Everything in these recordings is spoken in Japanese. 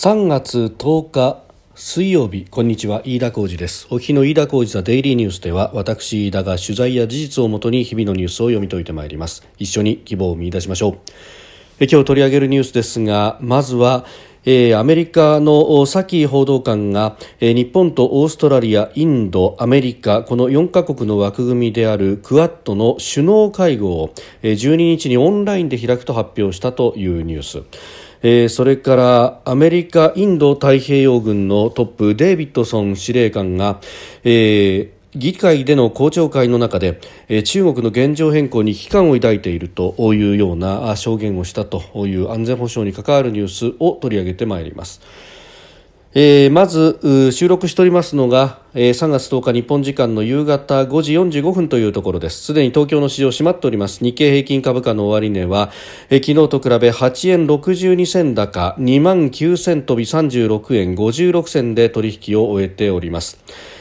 3月10日水曜日こんにちは。飯田浩二です。お日の飯田浩二ザデイリーニュースでは私飯田が取材や事実をもとに日々のニュースを読み解いてまいります。一緒に希望を見出しましょう。え今日取り上げるニュースですがまずはえー、アメリカのサキ報道官が、えー、日本とオーストラリア、インド、アメリカこの4カ国の枠組みであるクアッドの首脳会合を、えー、12日にオンラインで開くと発表したというニュース。えー、それからアメリカ、インド太平洋軍のトップデイビッドソン司令官が、えー議会での公聴会の中で、え中国の現状変更に危機感を抱いているというような証言をしたという安全保障に関わるニュースを取り上げてまいります。えー、まず収録しておりますのが、えー、3月10日日本時間の夕方5時45分というところです。すでに東京の市場閉まっております。日経平均株価の終値は、えー、昨日と比べ8円62銭高2万9000飛び36円56銭で取引を終えております。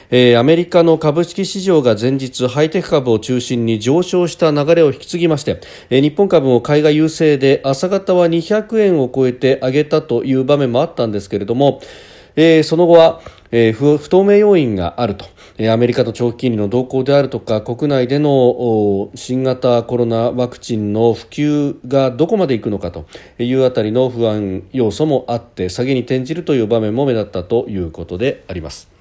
えー、アメリカの株式市場が前日ハイテク株を中心に上昇した流れを引き継ぎまして、えー、日本株も買いが優勢で朝方は200円を超えて上げたという場面もあったんですけれども、えー、その後は、えー、不透明要因があると、えー、アメリカの長期金利の動向であるとか国内での新型コロナワクチンの普及がどこまでいくのかというあたりの不安要素もあって下げに転じるという場面も目立ったということであります。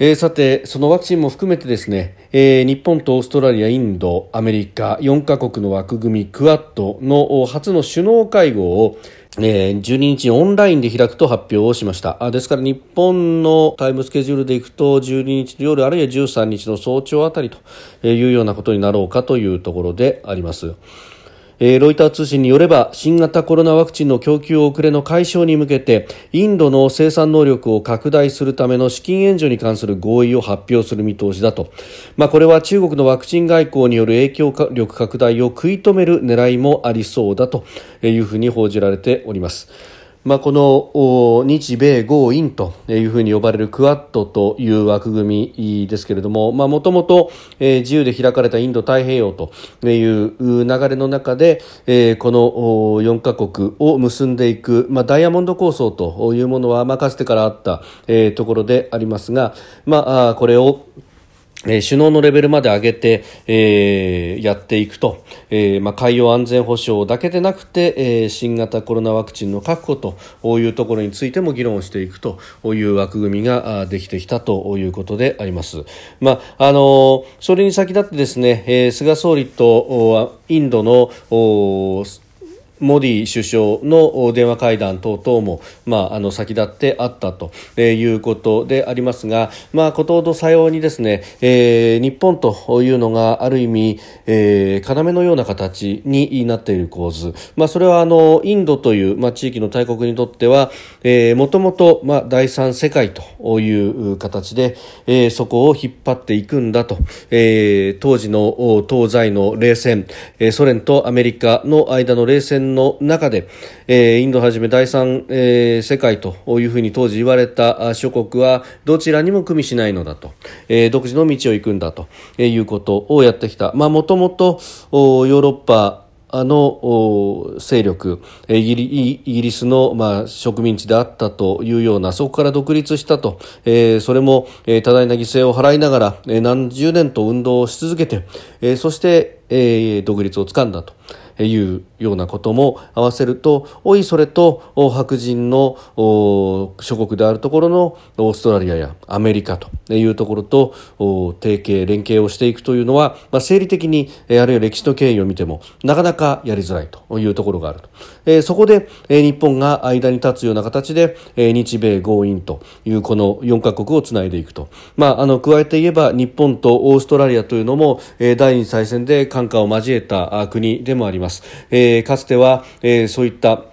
えー、さて、そのワクチンも含めてですね、えー、日本とオーストラリア、インド、アメリカ4カ国の枠組みクアッドの初の首脳会合をえー、12日オンラインで開くと発表をしました。あですから日本のタイムスケジュールでいくと12日の夜あるいは13日の早朝あたりというようなことになろうかというところであります。え、ロイター通信によれば新型コロナワクチンの供給遅れの解消に向けてインドの生産能力を拡大するための資金援助に関する合意を発表する見通しだと、まあ、これは中国のワクチン外交による影響力拡大を食い止める狙いもありそうだというふうに報じられております。まあ、この日米豪印というふうに呼ばれるクアッドという枠組みですけれどももともと自由で開かれたインド太平洋という流れの中でこの4カ国を結んでいく、まあ、ダイヤモンド構想というものは、まあ、かつてからあったところでありますが、まあ、これをえ、首脳のレベルまで上げて、えー、やっていくと、えーまあ、海洋安全保障だけでなくて、えー、新型コロナワクチンの確保というところについても議論をしていくという枠組みができてきたということであります。まああの、それに先立ってですね、え、菅総理とインドのモディ首相の電話会談等々も、まあ、あの先立ってあったということでありますが、まあ、ことほどさようにですね、えー、日本というのがある意味、えー、要のような形になっている構図、まあ、それはあのインドという、まあ、地域の大国にとっては、えー、もともと、まあ、第三世界という形で、えー、そこを引っ張っていくんだと、えー、当時の東西の冷戦、えー、ソ連とアメリカの間の冷戦の中で、えー、インドはじめ第三、えー、世界というふうに当時言われた諸国はどちらにも組みしないのだと、えー、独自の道を行くんだということをやってきた。まあ、もともとヨーロッパあの勢力イギリスの、まあ、植民地であったというようなそこから独立したと、えー、それも、えー、多大な犠牲を払いながら、えー、何十年と運動をし続けて、えー、そして、えー、独立をつかんだと。いうようなことも合わせるとおいそれと白人の諸国であるところのオーストラリアやアメリカというところと提携連携をしていくというのは、まあ、生理的にあるいは歴史の経緯を見てもなかなかやりづらいというところがあると、そこで、日本が間に立つような形で、日米豪印というこの4カ国をつないでいくと、まあ、あの加えて言えば日本とオーストラリアというのも、第二次大戦で感化を交えた国でもあります。えー、かつては、えー、そういった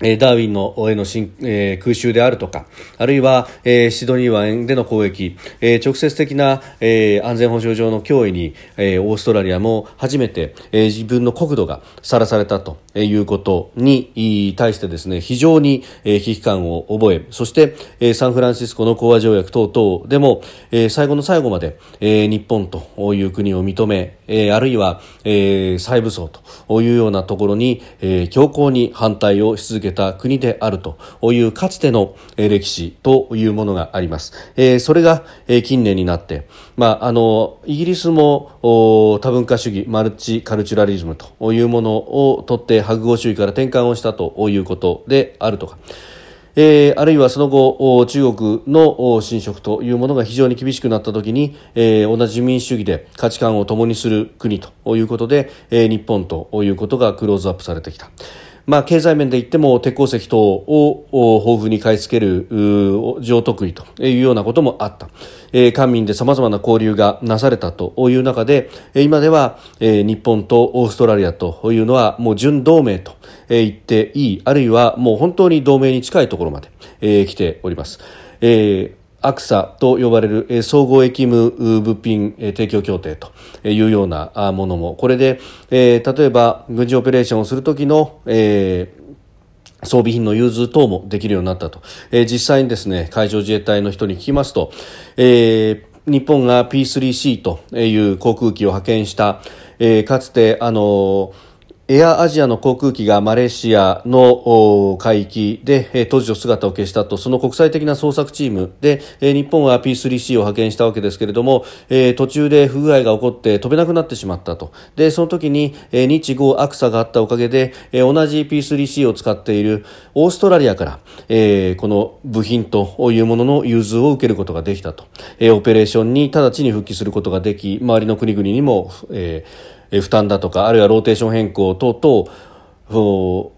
ダーウィンのへの新、えー、空襲であるとか、あるいは、えー、シドニー湾での攻撃、えー、直接的な、え、安全保障上の脅威に、え、オーストラリアも初めて、え、自分の国土がさらされたということに対してですね、非常に、え、危機感を覚え、そして、え、サンフランシスコの講和条約等々でも、え、最後の最後まで、え、日本という国を認め、え、あるいは、えー、再武装というようなところに、え、強硬に反対をし続けた国であるというかつての、歴史というものがあります。え、それが、え、近年になって、まあ、あのイギリスも多文化主義マルチカルチュラリズムというものをとって白豪主義から転換をしたということであるとか。えー、あるいはその後中国の侵食というものが非常に厳しくなった時に、えー、同じ民主主義で価値観を共にする国ということで、えー、日本ということがクローズアップされてきた。まあ、経済面で言っても鉄鉱石等を豊富に買い付ける上得意というようなこともあった。えー、官民で様々な交流がなされたという中で、今では、えー、日本とオーストラリアというのはもう準同盟と言っていい、あるいはもう本当に同盟に近いところまで、えー、来ております。えーアクサと呼ばれる総合役務物品提供協定というようなものも。これで、え、例えば軍事オペレーションをする時の、えー、装備品の融通等もできるようになったと、えー、実際にですね海上自衛隊の人に聞きますと、えー、日本が P3C という航空機を派遣した、えー、かつてあのーエアアジアの航空機がマレーシアの海域で突如姿を消したと。その国際的な捜索チームで日本は P3C を派遣したわけですけれども途中で不具合が起こって飛べなくなってしまったと。でその時に日豪アクサがあったおかげで同じ P3C を使っているオーストラリアからこの部品というものの融通を受けることができたと。オペレーションに直ちに復帰することができ周りの国々にも、えー負担だとかあるいはローテーション変更等々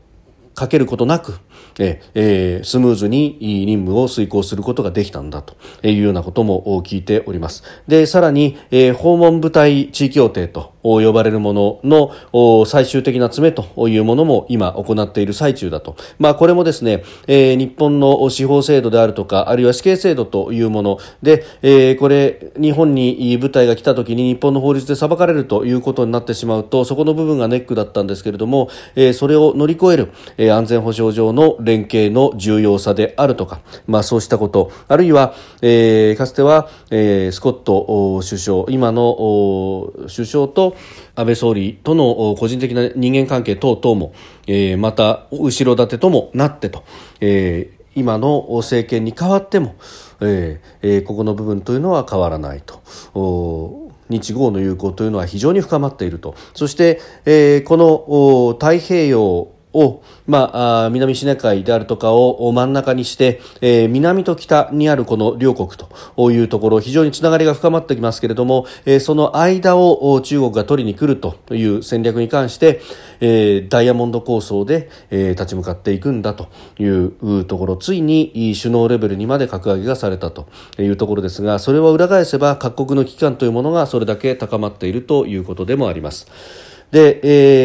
かけることなくえー、スムーズに任務を遂行することができたんだというようなことも聞いております。で、さらに、えー、訪問部隊地位協定と呼ばれるものの最終的な詰めというものも今行っている最中だと。まあこれもですね、えー、日本の司法制度であるとか、あるいは死刑制度というもので、えー、これ日本に部隊が来た時に日本の法律で裁かれるということになってしまうと、そこの部分がネックだったんですけれども、えー、それを乗り越える、えー、安全保障上の連携の重要さであるとか、まあそうしたこと、あるいは、えー、かつては、えー、スコット首相、今の首相と安倍総理との個人的な人間関係等々も、えー、また後ろ盾ともなってと、えー、今の政権に代わっても、えー、ここの部分というのは変わらないと。日豪の友好というのは非常に深まっているとそして、えー、この太平洋を、まあ、南シナ海であるとかを真ん中にして、えー、南と北にあるこの両国というところ非常につながりが深まってきますけれども、えー、その間を中国が取りに来るという戦略に関して、えー、ダイヤモンド構想で、え、立ち向かっていくんだというところついに首脳レベルにまで格上げがされたというところですがそれを裏返せば各国の危機感というものがそれだけ高まっているということでもあります。で、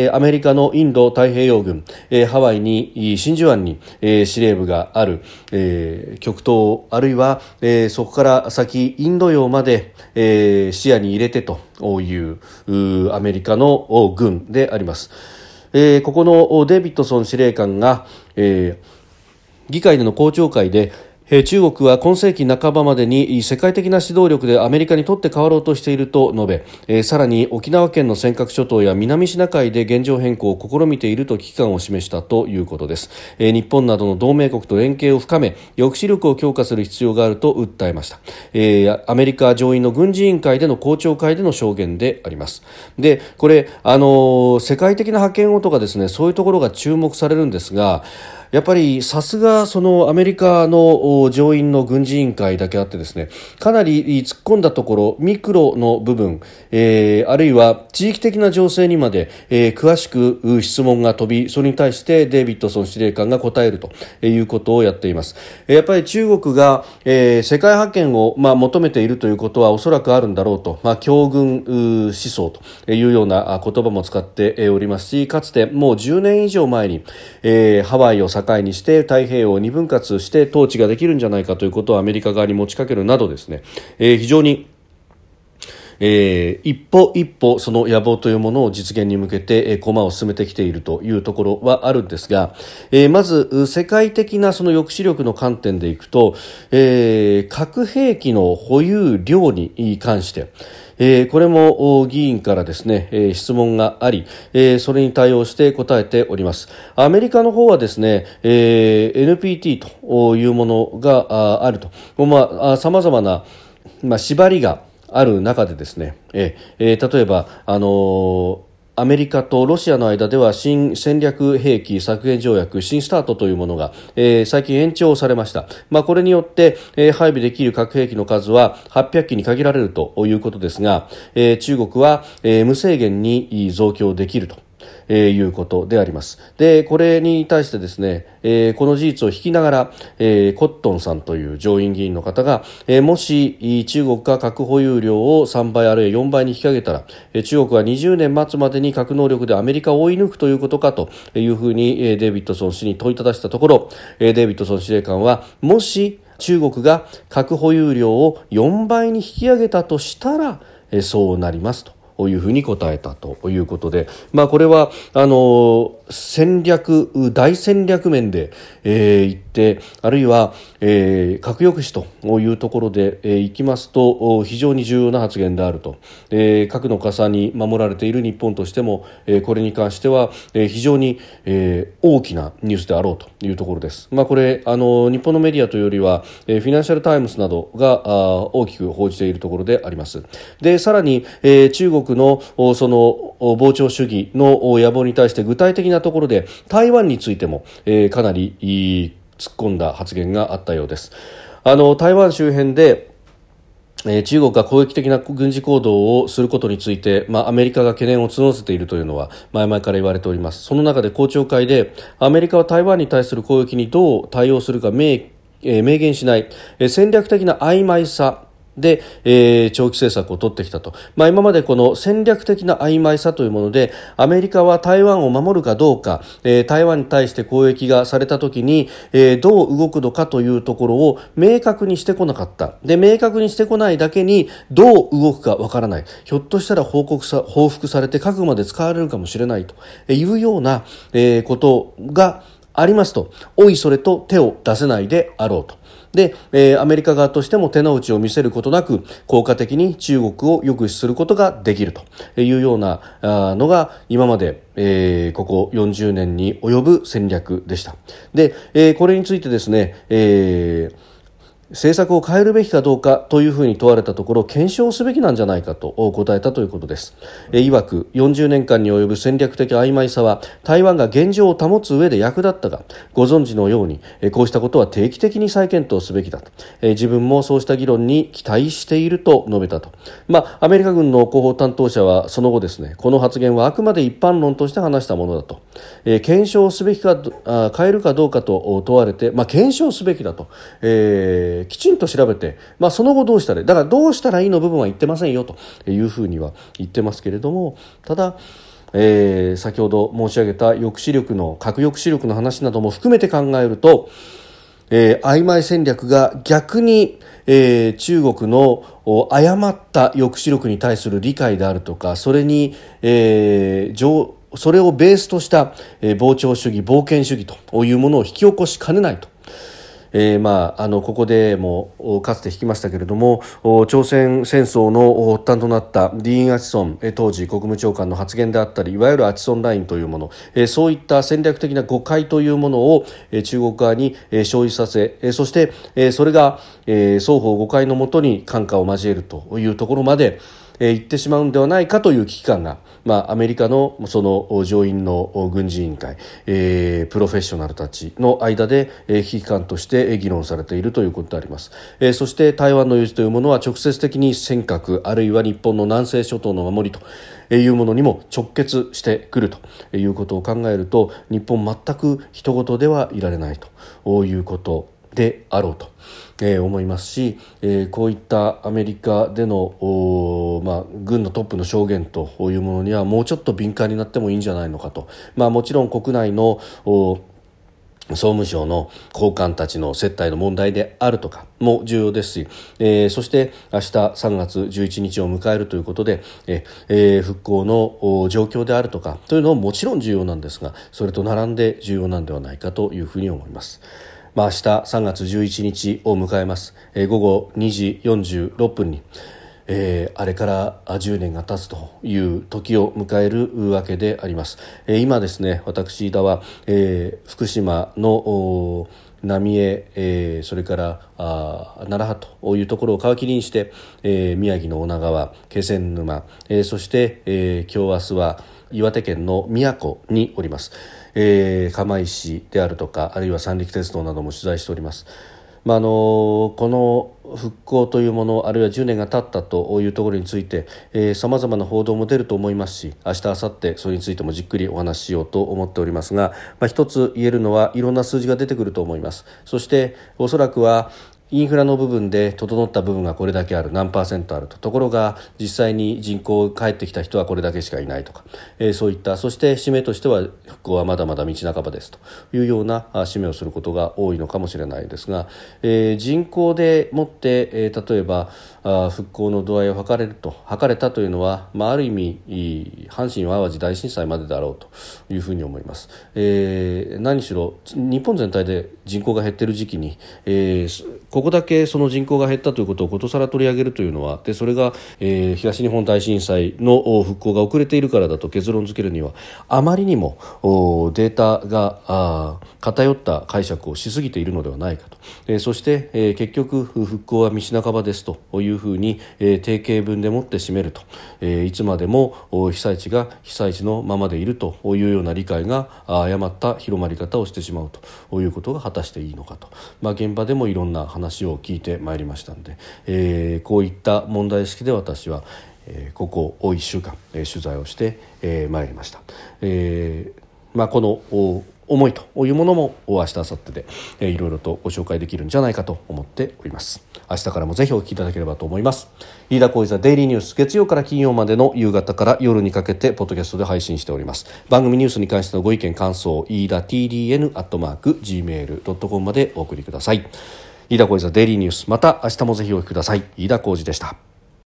えー、アメリカのインド太平洋軍、えー、ハワイに真珠湾に、えー、司令部がある、えー、極東あるいは、えー、そこから先インド洋まで、えー、視野に入れてというアメリカの軍であります。えー、ここのデビッドソン司令官が、えー、議会での公聴会で中国は今世紀半ばまでに世界的な指導力でアメリカにとって変わろうとしていると述べさらに沖縄県の尖閣諸島や南シナ海で現状変更を試みていると危機感を示したということです。日本などの同盟国と連携を深め抑止力を強化する必要があると訴えました。アメリカ上院の軍事委員会での公聴会での証言であります。でこれあの世界的な覇権をとかですねそういうところが注目されるんですがやっぱりさすがそのアメリカの上院の軍事委員会だけあってですねかなり突っ込んだところミクロの部分、えー、あるいは地域的な情勢にまで、えー、詳しく質問が飛びそれに対してデイビッドソン司令官が答えるということをやっています。やっぱり中国が、えー、世界覇権を、まあ、求めているということはおそらくあるんだろうと、まあ、強軍思想というような言葉も使っておりますしかつてもう10年以上前に、えー、ハワイを境にして太平洋を二分割して統治ができるんじゃないかということをアメリカ側に持ちかけるなどですね、えー、非常にえー、一歩一歩その野望というものを実現に向けて、えー、駒を進めてきているというところはあるんですが、えー、まず世界的なその抑止力の観点でいくと、えー、核兵器の保有量に関して、えー、これも議員からですね、えー、質問があり、えー、それに対応して答えております。アメリカの方はですね、えー、NPT というものがあると、まあ、様々な、まあ、縛りがある中でですね、えー、例えば、あのーアメリカとロシアの間では新戦略兵器削減条約新スタートというものが、えー、最近延長されました、まあ、これによって、えー、配備できる核兵器の数は800機に限られるということですが、えー、中国は、えー、無制限に増強できると。え、いうことであります。で、これに対してですね、え、この事実を引きながら、え、コットンさんという上院議員の方が、え、もし中国が核保有量を3倍あるいは4倍に引き上げたら、中国は20年末までに核能力でアメリカを追い抜くということかというふうに、え、デイビッドソン氏に問いただしたところ、え、デイビッドソン司令官は、もし中国が核保有量を4倍に引き上げたとしたら、そうなりますと。いうふうに答えたということで、まあ、これはあの戦略大戦略面で、えー、言ってあるいは、えー、核抑止というところで、えー、いきますと非常に重要な発言であると、えー、核の傘に守られている日本としても、えー、これに関しては、えー、非常に、えー、大きなニュースであろうというところです。まあ、これあの日本のメディアというよりは、えー、フィナンシャル・タイムズなどがあ大きく報じているところであります。でさらに、えー、中国のその膨張主義の野望に対して具体的なところで台湾についても、えー、かなり突っ込んだ発言があったようです。あの台湾周辺で中国が攻撃的な軍事行動をすることについて、まあ、アメリカが懸念を募らせているというのは前々から言われておりますその中で公聴会でアメリカは台湾に対する攻撃にどう対応するか明,、え明言しない、戦略的な曖昧さで、えー、長期政策を取ってきたと、まあ、今までこの戦略的な曖昧さというものでアメリカは台湾を守るかどうか、えー、台湾に対して攻撃がされたときに、えー、どう動くのかというところを明確にしてこなかった。で明確にしてこないだけにどう動くかわからない。ひょっとしたら報告さ報復されて核まで使われるかもしれないと。いうような、えー、ことがありますと。おいそれと手を出せないであろうと。で、えー、アメリカ側としても手の内を見せることなく効果的に中国を抑止することができるというようなのが今まで、えー、ここ40年に及ぶ戦略でした。で、えー、これについてですね、えー政策を変えるべきかどうかというふうに問われたところ検証すべきなんじゃないかと答えたということです。えいわく40年間に及ぶ戦略的曖昧さは台湾が現状を保つ上で役立ったがご存知のようにえこうしたことは定期的に再検討すべきだと。え自分もそうした議論に期待していると述べたと、まあ、アメリカ軍の広報担当者はその後ですねこの発言はあくまで一般論として話したものだと、え検証すべきかあ変えるかどうかと問われて、まあ、検証すべきだと、えーきちんと調べて、まあ、その後どうしたらだからどうしたらいいの部分は言ってませんよというふうには言ってますけれどもただえー、先ほど申し上げた抑止力の核抑止力の話なども含めて考えると、えー、曖昧戦略が逆に、えー、中国の誤った抑止力に対する理解であるとかそれに、えー、それをベースとした、えー、膨張主義冒険主義というものを引き起こしかねないと。えー、まあ、あのここでもかつて引きましたけれども朝鮮戦争の発端となったディーン・アチソン当時国務長官の発言であったりいわゆるアチソンラインというもの、え、そういった戦略的な誤解というものを、え、中国側に、えー、生じさせ、え、そして、え、それが、え、双方誤解のもとに感化を交えるというところまで、えー、言ってしまうんではないかという危機感が、まあ、アメリカのその上院の軍事委員会、えー、プロフェッショナルたちの間で、えー、危機感として議論されているということであります、えー、そして台湾の有事というものは直接的に尖閣あるいは日本の南西諸島の守りというものにも直結してくるということを考えると日本全く人事ではいられないということであろうと。えー、思いますし、えー、こういったアメリカでの、まあ、軍のトップの証言というものにはもうちょっと敏感になってもいいんじゃないのかと、まあ、もちろん国内の総務省の高官たちの接待の問題であるとかも重要ですし、えー、そして明日3月11日を迎えるということで、えー、復興の状況であるとかというのももちろん重要なんですがそれと並んで重要なんではないかというふうに思います。まあ、明日3月11日を迎えます、えー、午後2時46分にえー、あれから10年が経つという時を迎えるわけであります。えー、今ですね私田は、えー、福島の浪江、えー、それからあ奈良派というところを皮切りにして、えー、宮城の女川気仙沼、えー、そして、えー、今日明日は岩手県の宮古におります、えー、釜石であるとかあるいは三陸鉄道なども取材しております。まあ、のこの復興というものあるいは10年が経ったというところについてさまざまな報道も出ると思いますし明日明後日それについてもじっくりお話ししようと思っておりますが、まあ、一つ言えるのはいろんな数字が出てくると思いますそしておそらくはインフラの部分で整った部分がこれだけある。何パーセントある。とところが実際に人口帰ってきた人はこれだけしかいないとか、えー、そういった。そして締めとしては復興はまだまだ道半ばです。というような締めをすることが多いのかもしれないですが、えー、人口でもって、えー、例えば復興の度合いを測れると測れたというのは、まあ、ある意味阪神・淡路大震災までだろうというふうに思います、えー、何しろ日本全体で人口が減っている時期に、えー、ここだけその人口が減ったということをことさら取り上げるというのはでそれが、えー、東日本大震災の復興が遅れているからだと結論付けるにはあまりにもデータが偏った解釈をしすぎているのではないかと、え、そして、え、結局復興は道半ばですというふうに、え、定型文でもって締めると、え、いつまでも被災地が被災地のままでいるというような理解が誤った広まり方をしてしまうということが果たしていいのかと、まあ、現場でもいろんな話を聞いてまいりましたので、え、こういった問題意識で私は、えー、ここ1週間、取材をしてま、いりました。えーまあ、この思いというものも明日明後日で、えー、いろいろとご紹介できるんじゃないかと思っております。明日からもぜひお聞きいただければと思います。飯田浩司ザデイリーニュース月曜から金曜までの夕方から夜にかけてポッドキャストで配信しております。番組ニュースに関してのご意見感想飯田 TDN アットマーク Gmail.com までお送りください。飯田浩司ザデイリーニュースまた明日もぜひお聞きください。飯田浩司でした。